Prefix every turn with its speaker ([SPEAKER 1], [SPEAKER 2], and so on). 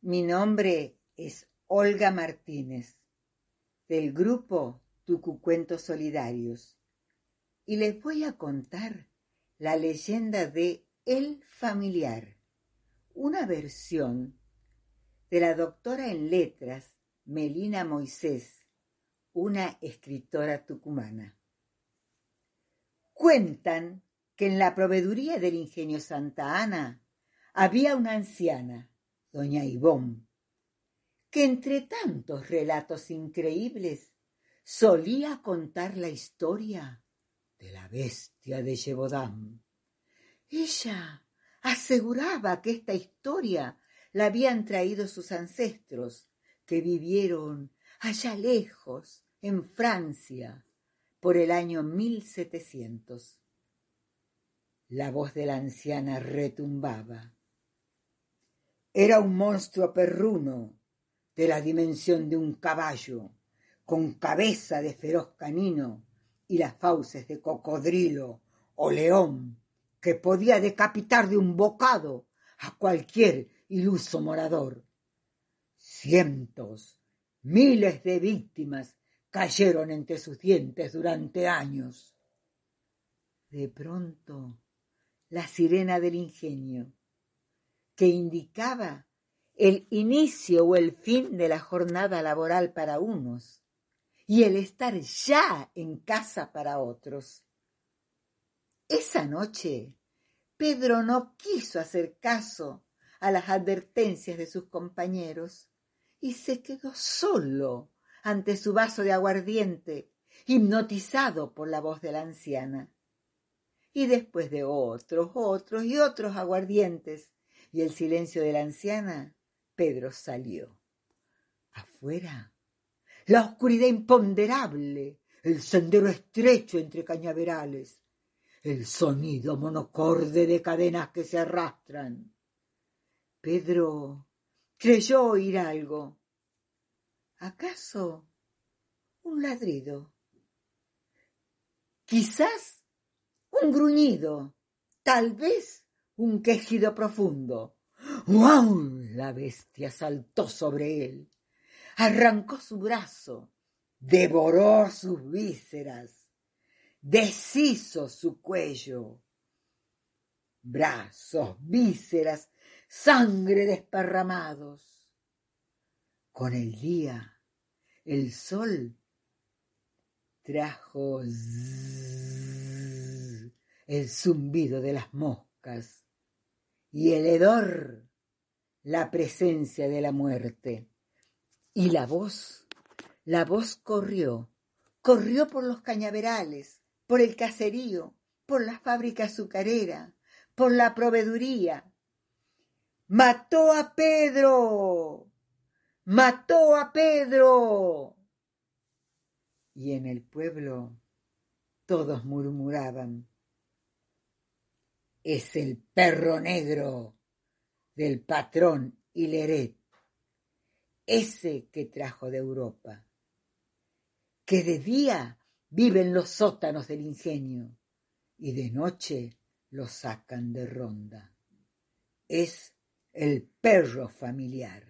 [SPEAKER 1] Mi nombre es Olga Martínez, del grupo Tucucuentos Solidarios, y les voy a contar la leyenda de El Familiar, una versión de la doctora en letras Melina Moisés, una escritora tucumana. Cuentan que en la proveeduría del ingenio Santa Ana había una anciana, doña Ivón, que entre tantos relatos increíbles solía contar la historia de la bestia de Yebodam. Ella aseguraba que esta historia la habían traído sus ancestros, que vivieron allá lejos, en Francia, por el año 1700. La voz de la anciana retumbaba. Era un monstruo perruno de la dimensión de un caballo, con cabeza de feroz canino y las fauces de cocodrilo o león, que podía decapitar de un bocado a cualquier iluso morador. Cientos, miles de víctimas cayeron entre sus dientes durante años. De pronto, la sirena del ingenio, que indicaba el inicio o el fin de la jornada laboral para unos y el estar ya en casa para otros. Esa noche, Pedro no quiso hacer caso a las advertencias de sus compañeros y se quedó solo ante su vaso de aguardiente, hipnotizado por la voz de la anciana. Y después de otros, otros y otros aguardientes y el silencio de la anciana, Pedro salió. Afuera, la oscuridad imponderable, el sendero estrecho entre cañaverales, el sonido monocorde de cadenas que se arrastran. Pedro creyó oír algo. ¿Acaso un ladrido? Quizás un gruñido, tal vez un quejido profundo. ¡Wow! La bestia saltó sobre él, arrancó su brazo, devoró sus vísceras, deshizo su cuello. Brazos, vísceras, sangre desparramados. Con el día, el sol trajo el zumbido de las moscas y el hedor la presencia de la muerte. Y la voz, la voz corrió, corrió por los cañaverales, por el caserío, por la fábrica azucarera, por la proveeduría. ¡Mató a Pedro! ¡Mató a Pedro! Y en el pueblo todos murmuraban. Es el perro negro del patrón Hileret, ese que trajo de Europa, que de día vive en los sótanos del ingenio y de noche lo sacan de ronda. Es el perro familiar.